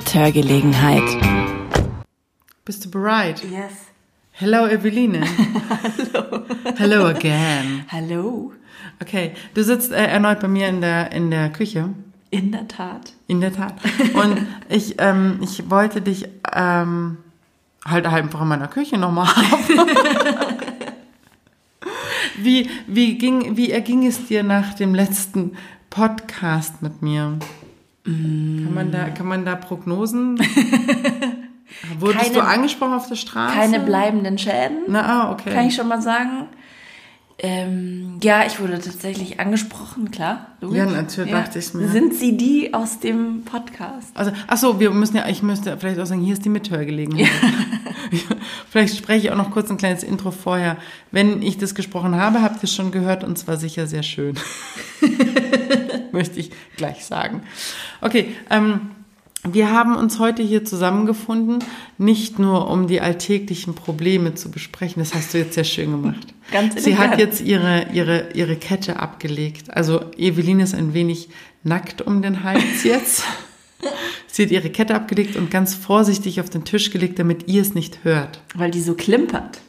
Mithörgelegenheit. Bist du bereit? Yes. Hello, Eveline. Hallo. Hello again. Hallo. Okay, du sitzt äh, erneut bei mir in der, in der Küche. In der Tat. In der Tat. Und ich, ähm, ich wollte dich ähm, halt einfach in meiner Küche nochmal haben. wie, wie, ging, wie erging es dir nach dem letzten Podcast mit mir? Kann, man da, kann man da Prognosen? Wurdest Keine- du angesprochen auf der Straße? Keine bleibenden Schäden, Na, ah, okay. kann ich schon mal sagen. Ähm, ja, ich wurde tatsächlich angesprochen, klar. logisch. Ja, natürlich, dachte ich mir. Sind Sie die aus dem Podcast? Also, ach so, wir müssen ja, ich müsste vielleicht auch sagen, hier ist die Mithörgelegenheit. vielleicht spreche ich auch noch kurz ein kleines Intro vorher. Wenn ich das gesprochen habe, habt ihr es schon gehört und zwar sicher sehr schön. Möchte ich gleich sagen. Okay, ähm, wir haben uns heute hier zusammengefunden, nicht nur um die alltäglichen Probleme zu besprechen. Das hast du jetzt sehr schön gemacht. Ganz Sie hat jetzt ihre, ihre, ihre Kette abgelegt. Also Eveline ist ein wenig nackt um den Hals jetzt. Sie hat ihre Kette abgelegt und ganz vorsichtig auf den Tisch gelegt, damit ihr es nicht hört. Weil die so klimpert.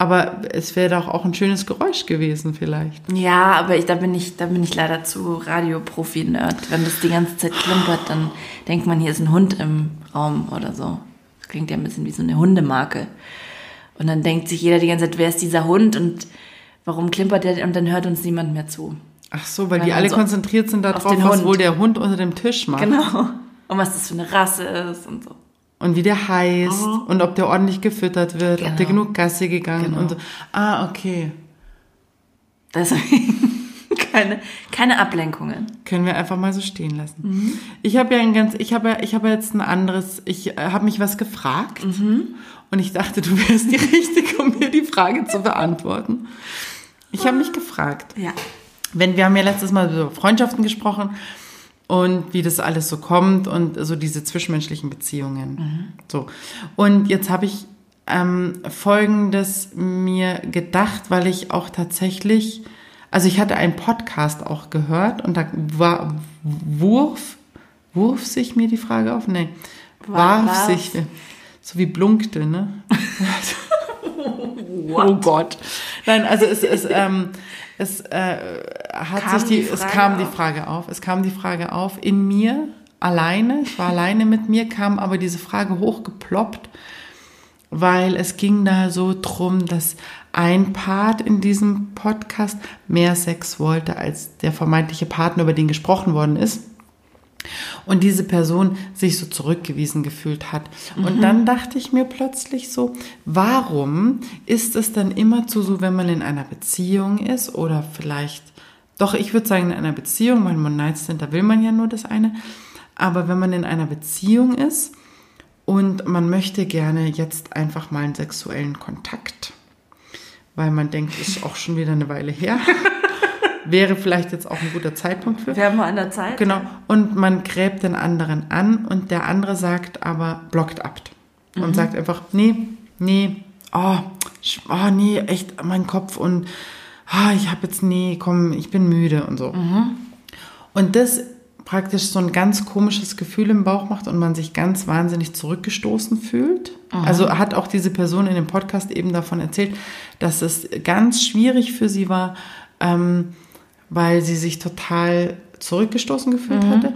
Aber es wäre doch auch ein schönes Geräusch gewesen vielleicht. Ja, aber ich, da bin ich, da bin ich leider zu Radioprofi-Nerd. Wenn das die ganze Zeit klimpert, dann denkt man, hier ist ein Hund im Raum oder so. Das klingt ja ein bisschen wie so eine Hundemarke. Und dann denkt sich jeder die ganze Zeit, wer ist dieser Hund und warum klimpert der? Und dann hört uns niemand mehr zu. Ach so, weil Weil die alle konzentriert sind darauf, was wohl der Hund unter dem Tisch macht. Genau. Und was das für eine Rasse ist und so. Und wie der heißt und ob der ordentlich gefüttert wird, ob der Genau. genug Gassi gegangen Genau. und so. Ah, okay. Deswegen keine, keine Ablenkungen. Können wir einfach mal so stehen lassen. Ich habe ja ein ganz, ich habe, ich habe jetzt ein anderes, ich äh, habe mich was gefragt und ich dachte, du wärst die Richtige, um mir die Frage zu beantworten. Ich habe mich gefragt, Ja. wenn wir haben ja letztes Mal über Freundschaften gesprochen und wie das alles so kommt und so diese zwischenmenschlichen Beziehungen. So. Und jetzt habe ich ähm, Folgendes mir gedacht, weil ich auch tatsächlich, also ich hatte einen Podcast auch gehört und da war, wurf, wurf sich mir die Frage auf? Nee, War- warf warf. sich, so wie blunkte, ne? Oh Gott. Nein, also es, es, ähm, es äh, hat Kam sich die, die es Frage kam die auf? Frage auf. Es kam die Frage auf in mir alleine. Ich war alleine mit mir, kam aber diese Frage hochgeploppt, weil es ging da so drum, dass ein Part in diesem Podcast mehr Sex wollte als der vermeintliche Partner, über den gesprochen worden ist und diese Person sich so zurückgewiesen gefühlt hat. Und dann dachte ich mir plötzlich so, warum ist es dann immerzu so, wenn man in einer Beziehung ist oder vielleicht, doch ich würde sagen in einer Beziehung, weil man Night sind, da will man ja nur das eine, aber wenn man in einer Beziehung ist und man möchte gerne jetzt einfach mal einen sexuellen Kontakt, weil man denkt, ist auch schon wieder eine Weile her, wäre vielleicht jetzt auch ein guter Zeitpunkt für. Wir haben mal an der Zeit. Genau. Und man gräbt den anderen an und der andere sagt aber, blockt ab. Und sagt einfach, nee, nee, oh, oh nee, echt mein Kopf und ah, ich habe jetzt, nee, komm, ich bin müde und so. Und das praktisch so ein ganz komisches Gefühl im Bauch macht und man sich ganz wahnsinnig zurückgestoßen fühlt. Also hat auch diese Person in dem Podcast eben davon erzählt, dass es ganz schwierig für sie war, ähm, weil sie sich total zurückgestoßen gefühlt hatte.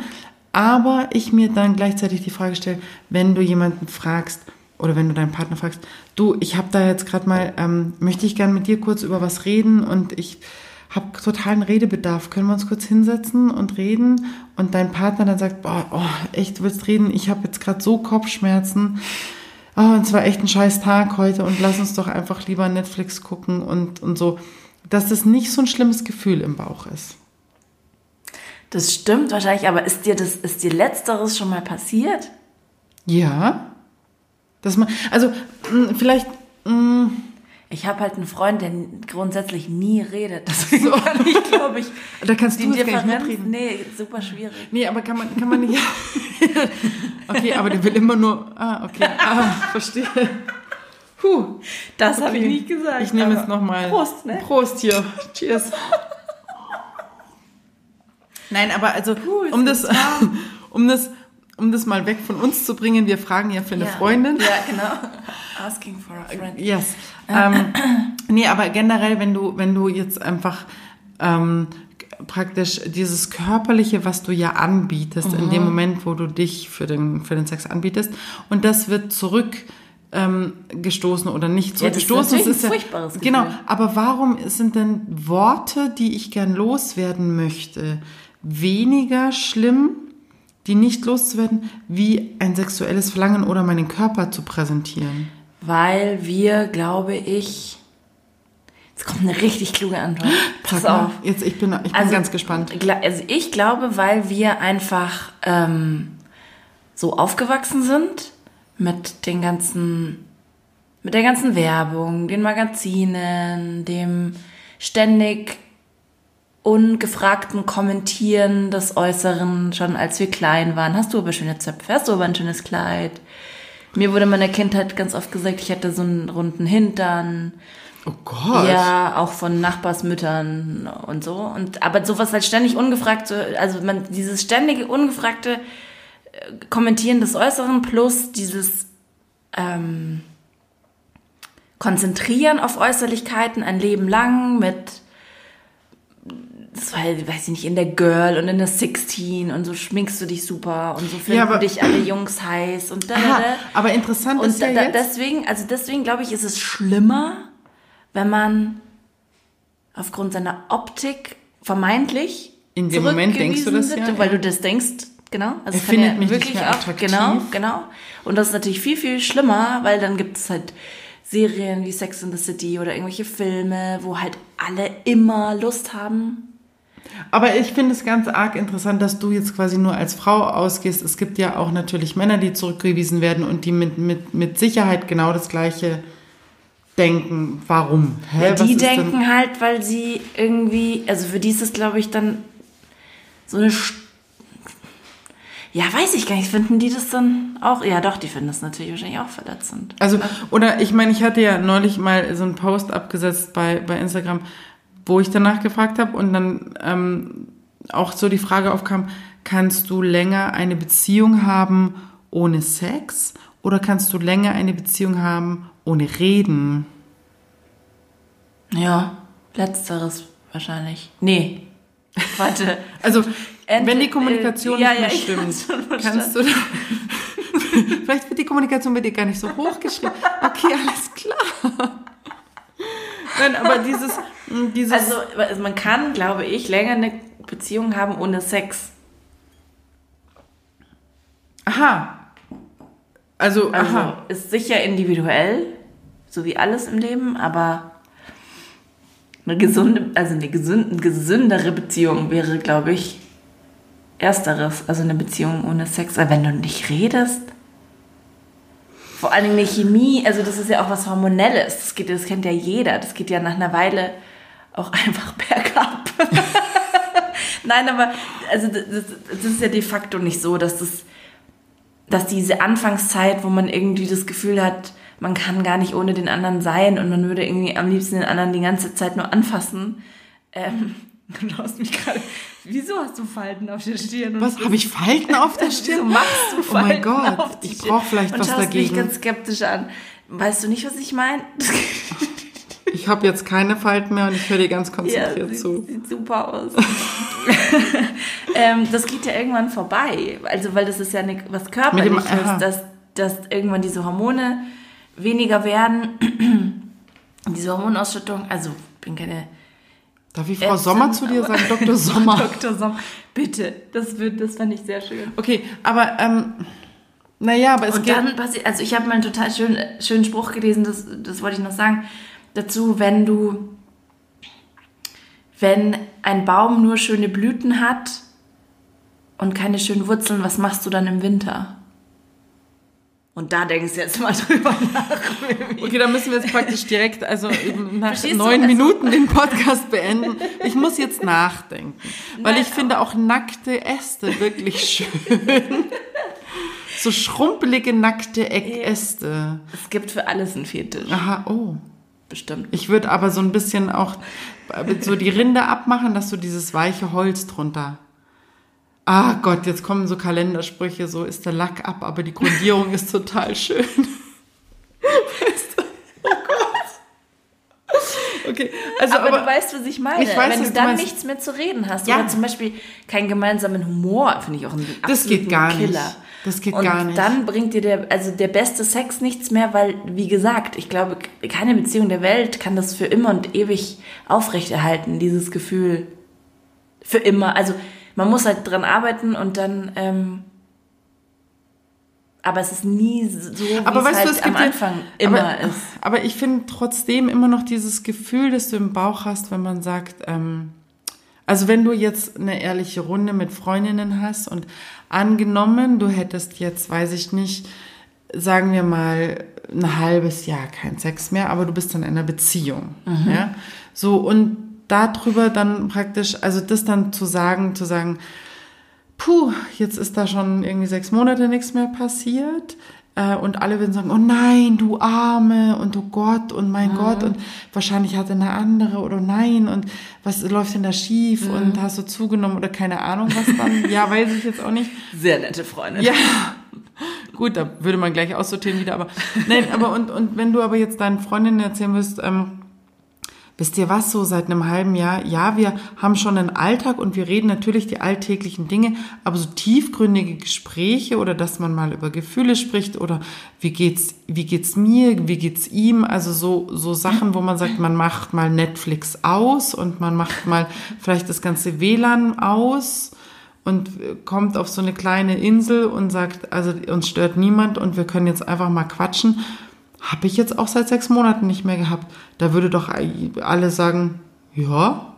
Aber ich mir dann gleichzeitig die Frage stelle, wenn du jemanden fragst oder wenn du deinen Partner fragst, du, ich habe da jetzt gerade mal, ähm, möchte ich gern mit dir kurz über was reden und ich habe totalen Redebedarf. Können wir uns kurz hinsetzen und reden? Und dein Partner dann sagt, boah, oh, echt, du willst reden? Ich habe jetzt gerade so Kopfschmerzen. Oh, und es war echt ein scheiß Tag heute und lass uns doch einfach lieber Netflix gucken und, und so. Dass das nicht so ein schlimmes Gefühl im Bauch ist. Das stimmt wahrscheinlich, aber ist dir das, ist dir Letzteres schon mal passiert? Ja. Dass man, also mh, vielleicht, mh, Ich habe halt einen Freund, der grundsätzlich nie redet. Deswegen kann ich, glaube ich, da kannst die du jetzt gar nicht Differenz, mitreden. nee, super schwierig. Nee, aber kann man, kann man nicht. okay, aber der will immer nur. Ah, okay. Ah, verstehe. Puh. Das habe ich Okay. nicht gesagt. Ich nehme jetzt nochmal. Prost, ne? Prost hier. Cheers. Nein, aber also, Puh, um das, um das, um das mal weg von uns zu bringen, wir fragen ja für eine Freundin. Ja, genau. Asking for a friend. Yes. Ähm, nee, aber generell, wenn du, wenn du jetzt einfach ähm, praktisch dieses Körperliche, was du ja anbietest, in Mhm. dem Moment, wo du dich für den, für den Sex anbietest, und das wird zurück ähm, gestoßen oder nicht Ja, das ist natürlich ja, ein furchtbares Gefühl. Genau, aber warum sind denn Worte, die ich gern loswerden möchte, weniger schlimm, die nicht loszuwerden, wie ein sexuelles Verlangen oder meinen Körper zu präsentieren? Weil wir, glaube ich. Jetzt kommt eine richtig kluge Antwort. Pass mal, auf. Jetzt, ich bin, ich bin ganz gespannt. Also ich glaube, weil wir einfach ähm, so aufgewachsen sind mit den ganzen, mit der ganzen Werbung, den Magazinen, dem ständig ungefragten Kommentieren des Äußeren, schon als wir klein waren. Hast du aber schöne Zöpfe? Hast du aber ein schönes Kleid? Mir wurde in meiner Kindheit ganz oft gesagt, ich hätte so einen runden Hintern. Oh Gott. Ja, auch von Nachbarsmüttern und so. Und aber sowas halt ständig ungefragt, so, also man dieses ständige ungefragte Kommentieren des Äußeren plus dieses ähm, Konzentrieren auf Äußerlichkeiten ein Leben lang mit das war, weiß ich nicht, in der Girl und in der 16 und so schminkst du dich super und so finden Ja, dich alle Jungs heiß und da, Aha, aber interessant Und ist ja da, jetzt, deswegen, also deswegen glaube ich, ist es schlimmer, wenn man aufgrund seiner Optik vermeintlich In dem Moment denkst du das zurückgewiesen ja, wird, weil ja. du das denkst, genau. Also Er findet ja mich nicht wirklich mehr auch, attraktiv. genau, genau. Und das ist natürlich viel, viel schlimmer, weil dann gibt es halt Serien wie Sex in the City oder irgendwelche Filme, wo halt alle immer Lust haben. aber ich finde es ganz arg interessant, dass du jetzt quasi nur als Frau ausgehst. Es gibt ja auch natürlich Männer, die zurückgewiesen werden und die mit, mit, mit Sicherheit genau das Gleiche denken. Warum? Hä, Ja, die ist denn- denken halt, weil sie irgendwie, also für die ist es, glaube ich, dann so eine. Ja, weiß ich gar nicht. Finden die das dann auch? Ja, doch, die finden das natürlich wahrscheinlich auch verletzend. Also, oder ich meine, ich hatte ja neulich mal so einen Post abgesetzt bei, bei Instagram, wo ich danach gefragt habe und dann ähm, auch so die Frage aufkam, kannst du länger eine Beziehung haben ohne Sex oder kannst du länger eine Beziehung haben ohne Reden? Ja, letzteres wahrscheinlich. Nee. Warte. Also, Ent- wenn die Kommunikation äh, ja, nicht mehr ja, stimmt, kannst du da, Vielleicht wird die Kommunikation bei dir gar nicht so hochgeschrieben. Okay, alles klar. Nein, aber dieses, dieses Also, also man kann, glaube ich, länger eine Beziehung haben ohne Sex. Aha. Also, Also aha. ist sicher individuell, so wie alles im Leben, aber eine gesunde, also eine gesunde, gesündere Beziehung wäre, glaube ich, ersteres, also eine Beziehung ohne Sex. Weil wenn du nicht redest, vor allen Dingen eine Chemie, also das ist ja auch was Hormonelles, das, geht, das kennt ja jeder, das geht ja nach einer Weile auch einfach bergab. Nein, aber also das, das ist ja de facto nicht so, dass das dass diese Anfangszeit, wo man irgendwie das Gefühl hat, man kann gar nicht ohne den anderen sein und man würde irgendwie am liebsten den anderen die ganze Zeit nur anfassen. Ähm, du hast mich gerade. Wieso hast du Falten auf der Stirn? Was, habe ich Falten auf der Wieso Stirn? machst du Oh mein Falten Gott, auf die ich brauche vielleicht und was schaust mich dagegen. ganz skeptisch an. Weißt du nicht, was ich meine? Ich habe jetzt keine Falten mehr und ich höre dir ganz Ja, konzentriert sieht, zu. sieht super aus. ähm, das geht ja irgendwann vorbei. Also, weil das ist ja eine, was Körperliches, dass, dass irgendwann diese Hormone weniger werden. diese Hormonausschüttung, also ich bin keine Darf ich Frau Ärztin, Sommer zu dir sagen? Dr. Sommer. Dr. Sommer. Bitte, das, wird, das fand ich sehr schön. Okay, aber ähm, naja, aber es Und geht. dann passiert, also ich habe mal einen total schönen, schönen Spruch gelesen, das, das wollte ich noch sagen, dazu, wenn du, wenn ein Baum nur schöne Blüten hat und keine schönen Wurzeln, was machst du dann im Winter? Und da denkst du jetzt mal drüber nach. Okay, dann müssen wir jetzt praktisch direkt, also eben nach neun Also- Minuten den Podcast beenden. Ich muss jetzt nachdenken, weil Nein, ich finde auch nackte Äste wirklich schön. So schrumpelige, nackte Äste. Es gibt für alles einen Fetisch, Aha, oh. bestimmt. Ich würde aber so ein bisschen auch so die Rinde abmachen, dass so dieses weiche Holz drunter. Ah Gott, jetzt kommen so Kalendersprüche, so ist der Lack ab, aber die Grundierung ist total schön. Weißt du? Oh Gott. Okay, also aber, aber, du weißt, was ich meine. Ich weiß, Wenn du dann meinst. nichts mehr zu reden hast Ja. oder zum Beispiel keinen gemeinsamen Humor, finde ich auch einen Das geht gar nicht. Killer. Das geht Und gar nicht. dann bringt dir der, also der beste Sex nichts mehr, weil, wie gesagt, ich glaube, keine Beziehung der Welt kann das für immer und ewig aufrechterhalten, dieses Gefühl. Für immer. Also man muss halt dran arbeiten und dann, ähm, aber es ist nie so, wie aber es weißt halt du, es am gibt ja- Anfang immer aber, ist. Aber ich finde trotzdem immer noch dieses Gefühl, das du im Bauch hast, wenn man sagt, ähm, also wenn du jetzt eine ehrliche Runde mit Freundinnen hast und angenommen, du hättest jetzt, weiß ich nicht, sagen wir mal ein halbes Jahr kein Sex mehr, aber du bist dann in einer Beziehung, ja, so und darüber dann praktisch, also das dann zu sagen, zu sagen, puh, jetzt ist da schon irgendwie sechs Monate nichts mehr passiert. Äh, und alle würden sagen, oh nein, du Arme und oh Gott und mein Gott und wahrscheinlich hatte eine andere oder nein und was läuft denn da schief und hast du zugenommen oder keine Ahnung was dann? ja, weiß ich jetzt auch nicht. Sehr nette Freundin. Ja. Gut, da würde man gleich aussortieren wieder, aber nein, aber und, und wenn du aber jetzt deinen Freundinnen erzählen wirst, ähm, wisst ihr was, so seit einem halben Jahr, ja, wir haben schon einen Alltag und wir reden natürlich die alltäglichen Dinge, aber so tiefgründige Gespräche oder dass man mal über Gefühle spricht oder wie geht's, wie geht's mir, wie geht's ihm, also so, so Sachen, wo man sagt, man macht mal Netflix aus und man macht mal vielleicht das ganze WLAN aus und kommt auf so eine kleine Insel und sagt, also uns stört niemand und wir können jetzt einfach mal quatschen. Habe ich jetzt auch seit sechs Monaten nicht mehr gehabt. Da würde doch alle sagen, ja,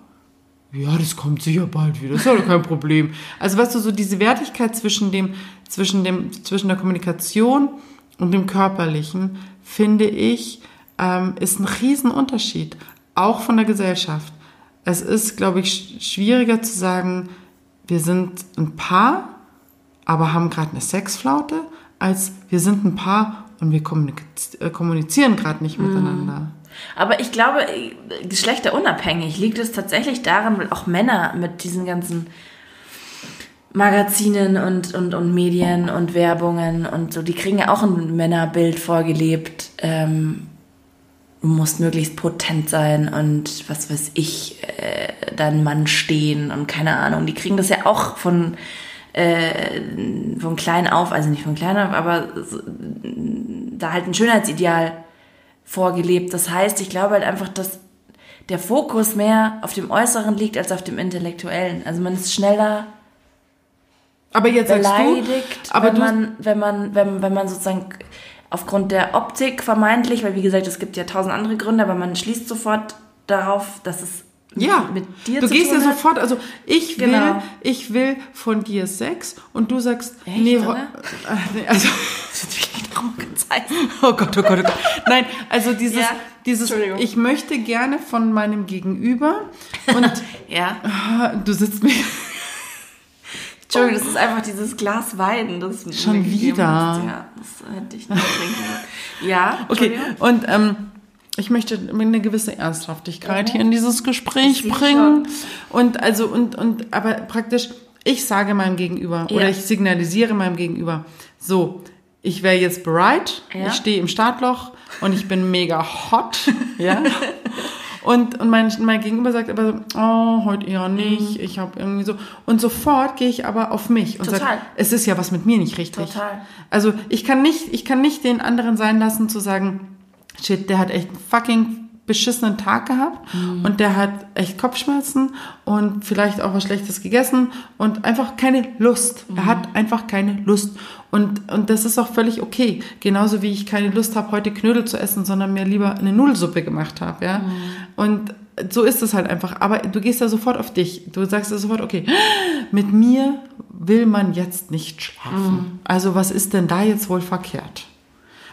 ja, das kommt sicher bald wieder, ist ja doch kein Problem. Also weißt du, so diese Wertigkeit zwischen dem, zwischen dem, zwischen der Kommunikation und dem Körperlichen, finde ich, ähm, ist ein Riesenunterschied. Auch von der Gesellschaft. Es ist, glaube ich, sch- schwieriger zu sagen, wir sind ein Paar, aber haben gerade eine Sexflaute, als wir sind ein Paar und wir äh, kommunizieren gerade nicht miteinander. Aber ich glaube, geschlechterunabhängig liegt es tatsächlich daran, weil auch Männer mit diesen ganzen Magazinen und, und, und Medien und Werbungen und so, die kriegen ja auch ein Männerbild vorgelebt. Ähm, du musst möglichst potent sein und was weiß ich, äh, dein Mann stehen und keine Ahnung. Die kriegen das ja auch von, äh, von klein auf, also nicht von klein auf, aber so, da halt ein Schönheitsideal vorgelebt. Das heißt, ich glaube halt einfach, dass der Fokus mehr auf dem Äußeren liegt als auf dem Intellektuellen. Also man ist schneller Aber jetzt beleidigt, du, aber wenn man, wenn man, wenn, wenn man sozusagen aufgrund der Optik vermeintlich, weil wie gesagt, es gibt ja tausend andere Gründe, aber man schließt sofort darauf, dass es ja, mit dir du zu gehst ja tun hat. sofort, also ich will, Genau. ich will von dir Sex und du sagst, Echt, nee, oder? nee, also, oh Gott, oh Gott, oh Gott. Nein, also dieses, Ja, dieses, ich möchte gerne von meinem Gegenüber und Ja. du sitzt mir, Entschuldigung, das ist einfach dieses Glas Wein, das Schon wieder? hast. Ja, das hätte ich nicht trinken. Ja, okay, und ähm, ich möchte eine gewisse Ernsthaftigkeit hier in dieses Gespräch sehe bringen. Und also, und, und, aber praktisch, ich sage meinem Gegenüber Ja. oder ich signalisiere meinem Gegenüber, so, ich wäre jetzt bereit, Ja. ich stehe im Startloch und ich bin mega hot, ja. Und, und mein, mein Gegenüber sagt aber so, oh, heute eher nicht, ich habe irgendwie so. Und sofort gehe ich aber auf mich und Total. sage, es ist ja was mit mir nicht richtig. Total. Also ich kann nicht, ich kann nicht den anderen sein lassen zu sagen, shit, der hat echt einen fucking beschissenen Tag gehabt und der hat echt Kopfschmerzen und vielleicht auch was Schlechtes gegessen und einfach keine Lust. Er hat einfach keine Lust. Und, und das ist auch völlig okay. Genauso wie ich keine Lust habe, heute Knödel zu essen, sondern mir lieber eine Nudelsuppe gemacht habe, ja. Und so ist es halt einfach. Aber du gehst ja sofort auf dich. Du sagst ja sofort, okay, mit mir will man jetzt nicht schlafen. Also was ist denn da jetzt wohl verkehrt?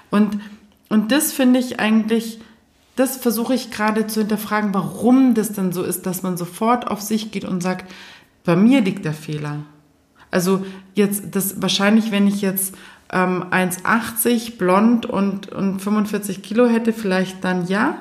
Und, und das finde ich eigentlich, das versuche ich gerade zu hinterfragen, warum das denn so ist, dass man sofort auf sich geht und sagt, bei mir liegt der Fehler. Also jetzt, das wahrscheinlich, wenn ich jetzt ähm, 1,80 blond und, und 45 Kilo hätte, vielleicht dann ja.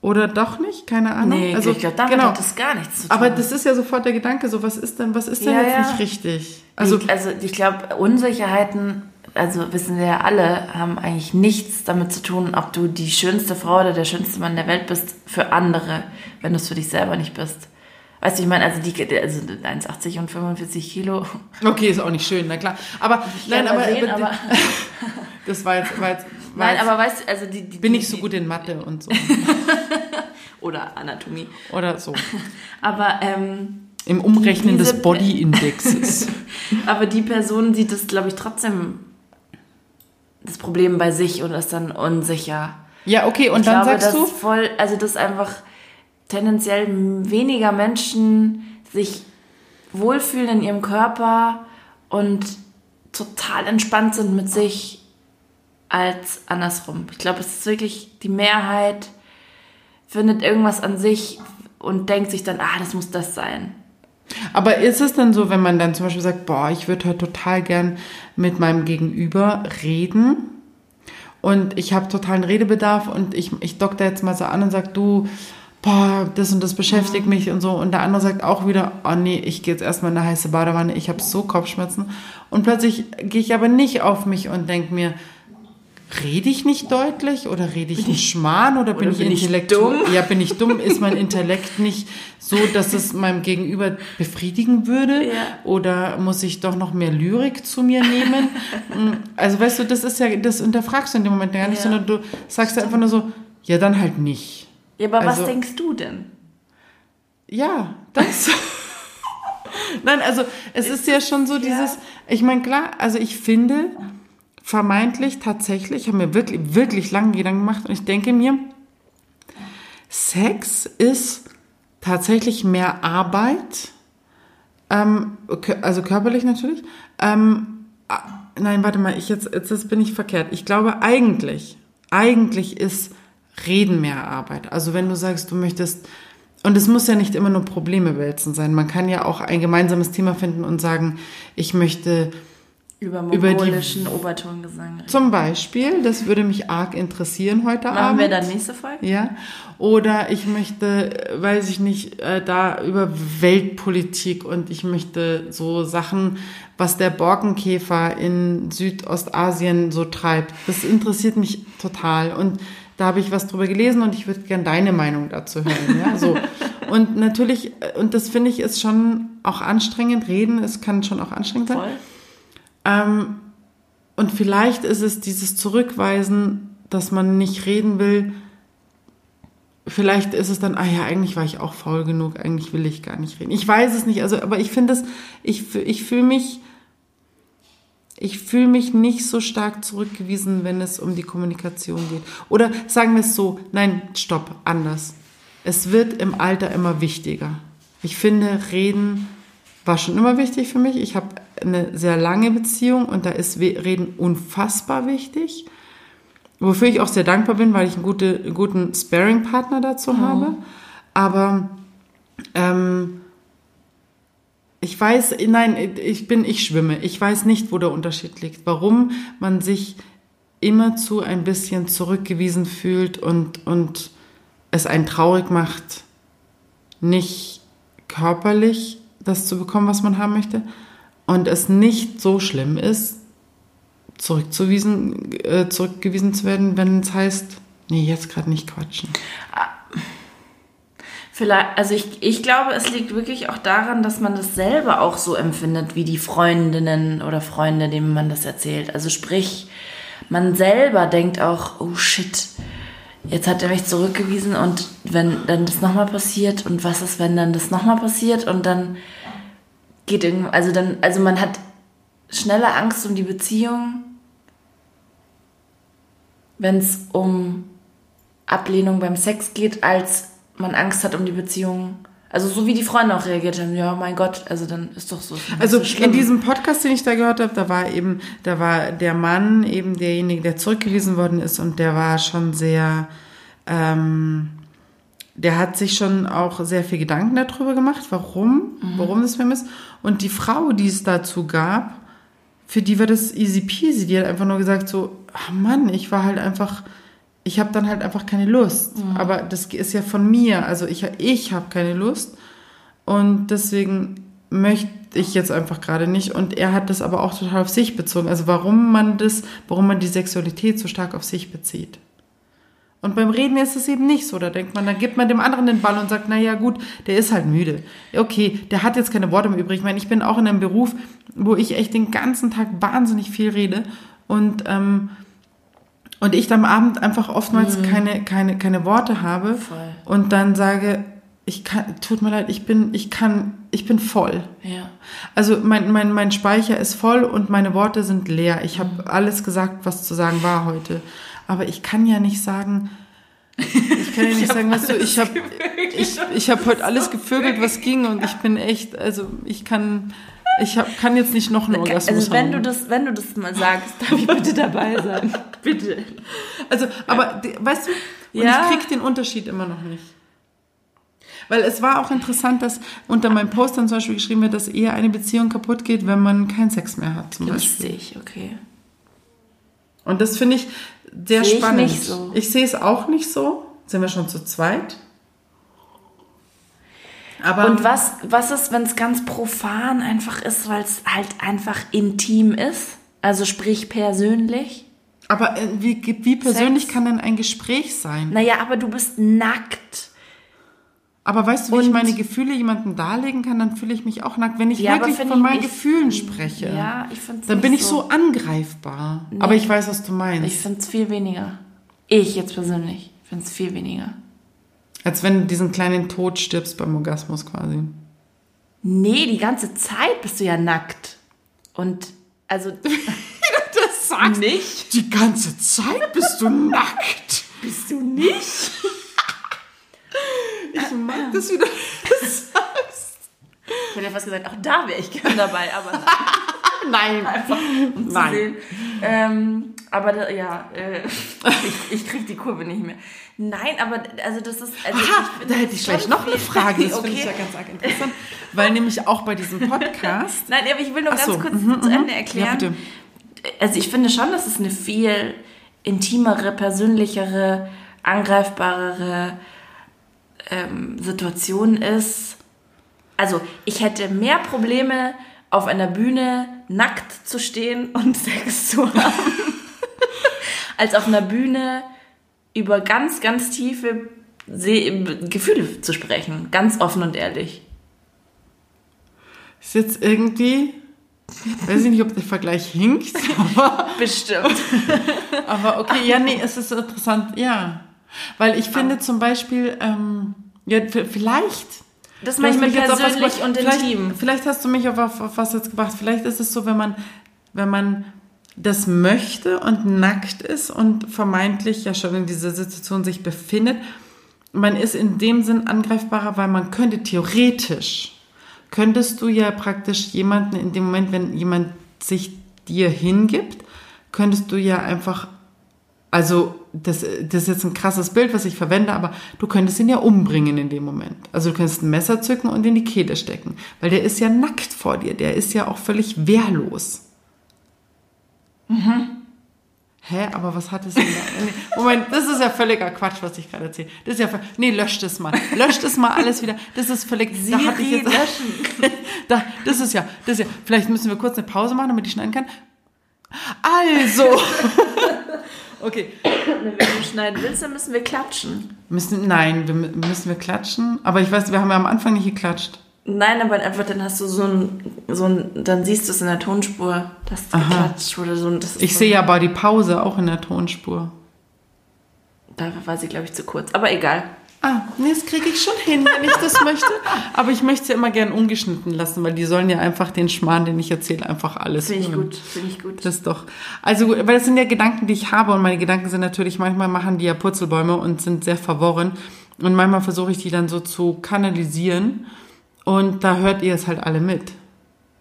Oder doch nicht? Keine Ahnung. Nee, also, ich glaube, damit genau. hat das gar nichts zu tun. Aber das ist ja sofort der Gedanke, so was ist denn, was ist denn Ja, jetzt ja. nicht richtig? Also, ich, also ich glaube, Unsicherheiten, also wissen wir ja alle, haben eigentlich nichts damit zu tun, ob du die schönste Frau oder der schönste Mann der Welt bist für andere, wenn du es für dich selber nicht bist. Weißt du, ich meine, also die also 1,80 und 45 Kilo. okay, ist auch nicht schön, na klar. Aber, nein, aber, sehen, aber, das war jetzt, war jetzt, war Nein, jetzt aber weißt du, also die, die bin nicht so gut in Mathe und so. Oder Anatomie. Oder so. Aber, ähm, Im Umrechnen Diese- des Body-Indexes. aber die Person sieht es, glaube ich, trotzdem das Problem bei sich und ist dann unsicher. ja, okay, und ich dann glaube, sagst du, voll, also dass einfach tendenziell weniger Menschen sich wohlfühlen in ihrem Körper und total entspannt sind mit sich als andersrum. Ich glaube, es ist wirklich die Mehrheit findet irgendwas an sich und denkt sich dann, ah, das muss das sein. Aber ist es dann so, wenn man dann zum Beispiel sagt, boah, ich würde heute total gern mit meinem Gegenüber reden und ich habe totalen Redebedarf und ich, ich da jetzt mal so an und sag, du, boah, das und das beschäftigt mich und so. Und der andere sagt auch wieder, oh nee, ich gehe jetzt erstmal in eine heiße Badewanne, ich habe so Kopfschmerzen. Und plötzlich gehe ich aber nicht auf mich und denk mir, Rede ich nicht deutlich oder rede ich nicht Schmarrn oder, bin ich bin ich intellektuell? dumm? Ja, bin ich dumm? Ist mein Intellekt nicht so, dass es meinem Gegenüber befriedigen würde? Ja. Oder muss ich doch noch mehr Lyrik zu mir nehmen? Mm, also weißt du, das ist ja, das hinterfragst du in dem Moment gar nicht, Ja. sondern du sagst ja einfach nur so, ja, dann halt nicht. Ja, aber Also- was denkst du denn? Ja, das. Nein, also es ist, ja schon so dieses, ich meine, klar, also ich finde vermeintlich tatsächlich, ich habe mir wirklich, wirklich lange Gedanken gemacht und ich denke mir, Sex ist tatsächlich mehr Arbeit, ähm, also körperlich natürlich. Ähm, nein, warte mal, ich jetzt, jetzt bin ich verkehrt. Ich glaube eigentlich, eigentlich ist Reden mehr Arbeit. Also wenn du sagst, du möchtest, und es muss ja nicht immer nur Probleme wälzen sein. Man kann ja auch ein gemeinsames Thema finden und sagen, ich möchte Über Über die- mongolischen Obertongesang reden. zum Beispiel, das würde mich arg interessieren heute Machen Abend. wir dann nächste Folge? Ja. Oder ich möchte, weiß ich nicht, äh, da über Weltpolitik und ich möchte so Sachen, was der Borkenkäfer in Südostasien so treibt. Das interessiert mich total. Und da habe ich was drüber gelesen und ich würde gern deine Meinung dazu hören. Ja, so. Und natürlich, äh, und das finde ich ist schon auch anstrengend, reden, es kann schon auch anstrengend sein. Voll. Ähm, und vielleicht ist es dieses Zurückweisen, dass man nicht reden will. Vielleicht ist es dann, ah ja, eigentlich war ich auch faul genug, eigentlich will ich gar nicht reden. Ich weiß es nicht, also, aber ich finde es, ich, ich fühle mich, ich fühle mich nicht so stark zurückgewiesen, wenn es um die Kommunikation geht. Oder sagen wir es so, nein, stopp, anders. Es wird im Alter immer wichtiger. Ich finde, reden war schon immer wichtig für mich. Ich habe eine sehr lange Beziehung und da ist Reden unfassbar wichtig. Wofür ich auch sehr dankbar bin, weil ich einen, gute, guten Sparing-Partner dazu habe. Aber ähm, ich weiß, nein, ich bin, ich schwimme. Ich weiß nicht, wo der Unterschied liegt. Warum man sich immerzu ein bisschen zurückgewiesen fühlt und, und es einen traurig macht, nicht körperlich das zu bekommen, was man haben möchte. Und es nicht so schlimm ist, zurückzuwiesen, äh, zurückgewiesen zu werden, wenn es heißt, nee, jetzt gerade nicht quatschen. Vielleicht, also ich, ich glaube, es liegt wirklich auch daran, dass man das selber auch so empfindet, wie die Freundinnen oder Freunde, denen man das erzählt. Also sprich, man selber denkt auch, oh shit, jetzt hat er mich zurückgewiesen und wenn dann das nochmal passiert und was ist, wenn dann das nochmal passiert und dann geht irgend, also dann, also man hat schneller Angst um die Beziehung, wenn es um Ablehnung beim Sex geht, als man Angst hat um die Beziehung. Also so wie die Freunde auch reagiert haben, ja, mein Gott, also dann ist doch so. Also so in diesem Podcast, den ich da gehört habe, da war eben, da war der Mann eben derjenige, der zurückgewiesen worden ist und der war schon sehr, ähm, der hat sich schon auch sehr viel Gedanken darüber gemacht, warum, warum das Film ist. Und die Frau, die es dazu gab, für die war das easy peasy. Die hat einfach nur gesagt so, ach Mann, ich war halt einfach, ich habe dann halt einfach keine Lust. Mhm. Aber das ist ja von mir. Also ich, ich habe keine Lust. Und deswegen möchte ich jetzt einfach gerade nicht. Und er hat das aber auch total auf sich bezogen. Also warum man das, warum man die Sexualität so stark auf sich bezieht. Und beim Reden ist es eben nicht so. Da denkt man, dann gibt man dem anderen den Ball und sagt, na ja, gut, der ist halt müde. Okay, der hat jetzt keine Worte mehr übrig. Ich meine, ich bin auch in einem Beruf, wo ich echt den ganzen Tag wahnsinnig viel rede und ähm, und ich am Abend einfach oftmals keine, keine, keine Worte habe Voll. und dann sage, ich kann, tut mir leid, ich bin, ich kann, ich bin voll. Ja. Also mein, mein, mein Speicher ist voll und meine Worte sind leer. Ich habe alles gesagt, was zu sagen war heute. Aber ich kann ja nicht sagen, ich kann ja nicht sagen, weißt du, ich habe ich, ich hab heute alles gevögelt, was ging und ich bin echt, also ich kann, ich hab, kann jetzt nicht noch einen Orgasmus Also wenn haben. du das, wenn du das mal sagst, darf ich bitte dabei sein. bitte. Also, aber die- weißt du, und Ja. ich krieg den Unterschied immer noch nicht. Weil es war auch interessant, dass unter meinem Post dann zum Beispiel geschrieben wird, dass eher eine Beziehung kaputt geht, wenn man keinen Sex mehr hat, zum Beispiel. Lustig, okay. Und das finde ich sehr ich spannend. nicht so. Ich sehe es auch nicht so. Sind wir schon zu zweit? Aber Und was, was ist, wenn es ganz profan einfach ist, weil es halt einfach intim ist? Also sprich persönlich? aber äh, wie, wie persönlich Sex? kann denn ein Gespräch sein? Naja, aber du bist nackt. Aber weißt du, wie ich meine Gefühle jemandem darlegen kann, dann fühle ich mich auch nackt. Wenn ich Ja, wirklich von ich- meinen ich- Gefühlen spreche, Ja, ich finde dann bin ich so angreifbar. Aber ich weiß, was du meinst. Ich finde es viel weniger. Ich jetzt persönlich finde es viel weniger. Als wenn du diesen kleinen Tod stirbst beim Orgasmus quasi. Nee, die ganze Zeit bist du ja nackt. Und also Das sagst nicht? Die ganze Zeit bist du nackt. Bist du nicht? Ich mag das wieder. Ich hätte ja fast gesagt, auch da wäre ich gern dabei, aber Nein. einfach um Nein. zu sehen. Ähm, aber da, ja, äh, ich, ich krieg die Kurve nicht mehr. Nein, aber also das ist. Also Aha, da hätte ich gleich noch eine Frage. Das okay. finde ich ja ganz arg interessant. Weil nämlich auch bei diesem Podcast. Nein, aber ich will nur ganz so, kurz mhm, zu mhm. Ende Ja, erklären. bitte. also ich finde schon, dass es eine viel intimere, persönlichere, angreifbarere ähm, Situation ist. Also ich hätte mehr Probleme, auf einer Bühne nackt zu stehen und Sex zu haben, als auf einer Bühne über ganz, ganz tiefe Gefühle zu sprechen. Ganz offen und ehrlich. Ist jetzt irgendwie. Weiß ich nicht, ob der Vergleich hinkt, aber, Bestimmt. aber okay, ja, nee, es ist interessant, ja. Weil ich finde zum Beispiel, ähm, ja, vielleicht. Das meine ich mit was persönlich gebracht. und vielleicht, intim. Vielleicht hast du mich auf, auf, auf was jetzt gebracht. Vielleicht ist es so, wenn man, wenn man das möchte und nackt ist und vermeintlich ja schon in dieser Situation sich befindet, man ist in dem Sinn angreifbarer, weil man könnte theoretisch, könntest du ja praktisch jemanden in dem Moment, wenn jemand sich dir hingibt, könntest du ja einfach also, das, das ist jetzt ein krasses Bild, was ich verwende, aber du könntest ihn ja umbringen in dem Moment. Also, du könntest ein Messer zücken und in die Kehle stecken. Weil der ist ja nackt vor dir. Der ist ja auch völlig wehrlos. Hä, aber was hat es denn da? Nee, Moment, das ist ja völliger Quatsch, was ich gerade erzähle. Das ist ja, nee, löscht es mal. Löscht es mal alles wieder. Das ist völlig, da hatte ich Siri, jetzt, da, das ist ja, das ist ja, vielleicht müssen wir kurz eine Pause machen, damit ich schneiden kann. Also. Okay. Wenn du schneiden willst, dann müssen wir klatschen. Müssen, nein, wir, mü- müssen wir klatschen. Aber ich weiß, wir haben ja am Anfang nicht geklatscht. Nein, aber einfach dann hast du so ein, so ein dann siehst du es in der Tonspur, dass geklatscht wurde. So, das Ich so, sehe ja aber die Pause auch in der Tonspur. Da war sie, glaube ich, zu kurz. Aber egal. Ah, nee, das kriege ich schon hin, wenn ich das möchte. Aber ich möchte es ja immer gern ungeschnitten lassen, weil die sollen ja einfach den Schmarrn, den ich erzähle, einfach alles Finde ich gut. Finde ich gut. Das ist doch. Also, weil das sind ja Gedanken, die ich habe und meine Gedanken sind natürlich, manchmal machen die ja Purzelbäume und sind sehr verworren. Und manchmal versuche ich die dann so zu kanalisieren. Und da hört ihr es halt alle mit.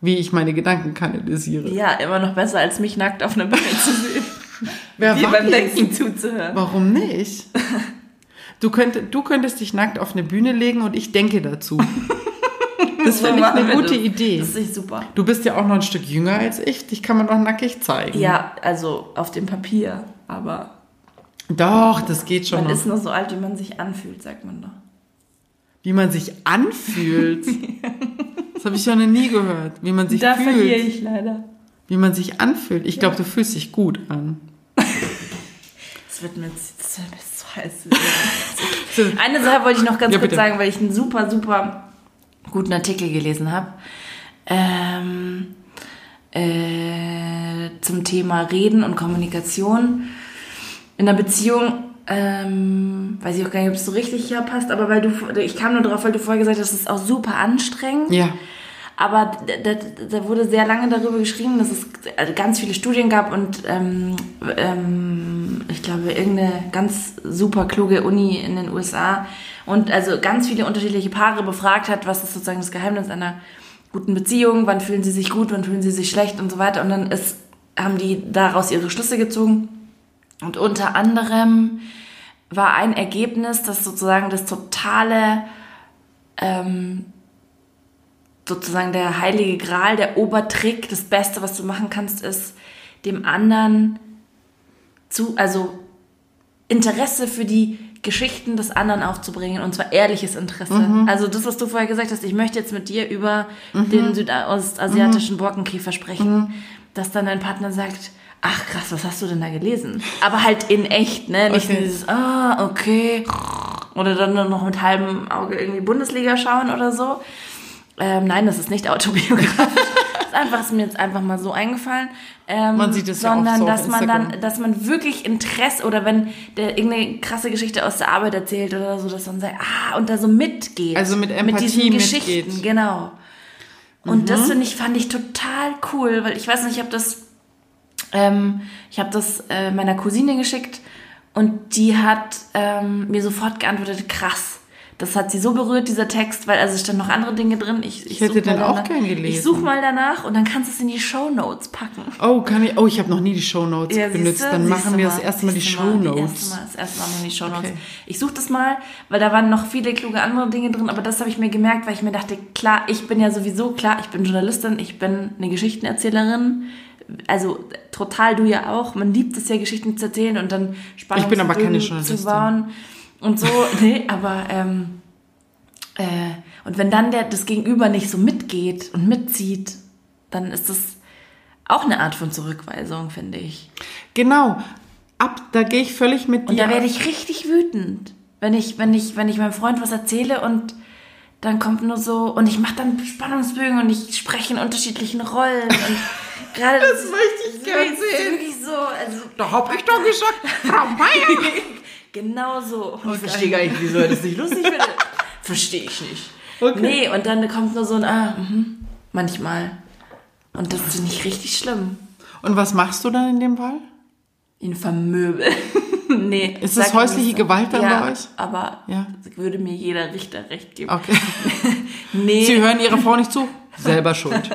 Wie ich meine Gedanken kanalisiere. ja, immer noch besser, als mich nackt auf einer Bühne zu sehen. Wer beim? Denken zuzuhören. Warum nicht? Du, könnt, du könntest dich nackt auf eine Bühne legen und ich denke dazu. Das So finde ich eine gute das. Idee. Das ist super. Du bist ja auch noch ein Stück jünger als ich. Dich kann man doch nackig zeigen. Ja, also auf dem Papier. Aber Doch, das geht schon Man noch. ist nur so alt, wie man sich anfühlt, sagt man doch. Wie man sich anfühlt. Das habe ich ja noch nie gehört. Wie man sich da verliere fühlt. ich leider. Wie man sich anfühlt. Ich glaube, du fühlst dich gut an. Das wird mir so heiß. Eine Sache wollte ich noch ganz Ja, kurz bitte. sagen, weil ich einen super, super guten Artikel gelesen habe. Ähm, äh, zum Thema Reden und Kommunikation in einer Beziehung. Ähm, weiß ich auch gar nicht, ob es so richtig hier passt, aber weil du, ich kam nur drauf, weil du vorher gesagt hast, das ist auch super anstrengend. Ja. Aber da, da, wurde sehr lange darüber geschrieben, dass es also ganz viele Studien gab und ähm, ähm, ich glaube irgendeine ganz super kluge Uni in den USA und also ganz viele unterschiedliche Paare befragt hat, was ist sozusagen das Geheimnis einer guten Beziehung, wann fühlen sie sich gut, wann fühlen sie sich schlecht und so weiter. Und dann ist, haben die daraus ihre Schlüsse gezogen. Und unter anderem war ein Ergebnis, dass sozusagen das totale ähm, sozusagen der heilige Gral, der Obertrick, das Beste, was du machen kannst, ist dem anderen zu, also Interesse für die Geschichten des anderen aufzubringen und zwar ehrliches Interesse. Also das, was du vorher gesagt hast, ich möchte jetzt mit dir über den südostasiatischen Borkenkäfer sprechen, dass dann dein Partner sagt, ach krass, was hast du denn da gelesen? Aber halt in echt, ne? Nicht Okay. dieses, ah, okay. Oder dann nur noch mit halbem Auge irgendwie Bundesliga schauen oder so. Ähm, nein, das ist nicht autobiografisch. das ist einfach, ist mir jetzt einfach mal so eingefallen. Ähm, Man sieht es ja oft sondern so dass man dann, dass man wirklich Interesse oder wenn der irgendeine krasse Geschichte aus der Arbeit erzählt oder so, dass man sagt, ah, und da so mitgeht. Also mit mit Empathie diesen Geschichten, mitgeht. Mhm. genau. Und das finde ich, fand ich total cool, weil ich weiß nicht, ich habe das, ähm, ich habe das äh, meiner Cousine geschickt und die hat ähm, mir sofort geantwortet, krass. Das hat sie so berührt, dieser Text, weil also es standen noch andere Dinge drin. Ich, ich, hätte such den auch danach- gern Ich gelesen. suche mal danach und dann kannst du es in die Show Notes packen. Oh, kann ich. Oh, ich habe noch nie die Shownotes Ja, benutzt. siehste, Dann machen wir das mal, erste Mal die Shownotes. Mal, das erste Mal machen die Shownotes. Okay. Ich suche das mal, weil da waren noch viele kluge andere Dinge drin, aber das habe ich mir gemerkt, weil ich mir dachte, klar, ich bin ja sowieso, klar, ich bin Journalistin, ich bin eine Geschichtenerzählerin. Also total du ja auch. Man liebt es ja, Geschichten zu erzählen und dann Spannung Ich bin aber keine zu Journalistin. bauen und so. nee, aber ähm, äh, und wenn dann der, das Gegenüber nicht so mitgeht und mitzieht, dann ist das auch eine Art von Zurückweisung, finde ich. Genau. Ab, da gehe ich völlig mit dir. Und da werde ich richtig wütend, wenn ich, wenn ich, wenn ich meinem Freund was erzähle und dann kommt nur so und ich mache dann Spannungsbögen und ich spreche in unterschiedlichen Rollen und gerade Das möchte ich gern ist sehen. wirklich so, also Da hab ich doch gesagt, Frau Meier. genau so. Und ich verstehe gar nicht, wieso er das nicht lustig findet. verstehe ich nicht. Okay. Nee, und dann kommt nur so ein ah, mhm, manchmal. Und das finde ich richtig schlimm. Und was machst du dann in dem Fall? Ihn vermöbeln. nee. Ist das häusliche so. Gewalt dann ja, bei euch? aber Ja. würde mir jeder Richter recht geben. Okay. Nee, Sie hören Ihrer Frau nicht zu? Selber schuld.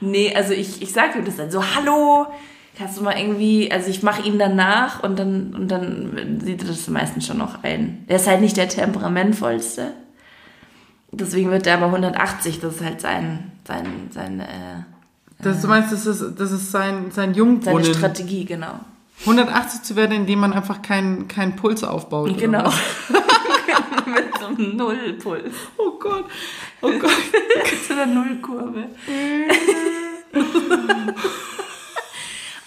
nee, also ich, ich sage ihm das dann so, hallo, kannst du mal irgendwie, also ich mache ihn danach und dann, und dann sieht er das meistens schon noch ein. Der ist halt nicht der temperamentvollste. Deswegen wird er aber 180, das ist halt sein, sein, sein, äh, Das, du meinst, das ist, das ist sein, sein seine Jungbrunnen. Strategie, genau. 180 zu werden, indem man einfach keinen keinen Puls aufbaut. Genau. Mit so einem Nullpuls. Oh Gott. Oh Gott. zu der Nullkurve.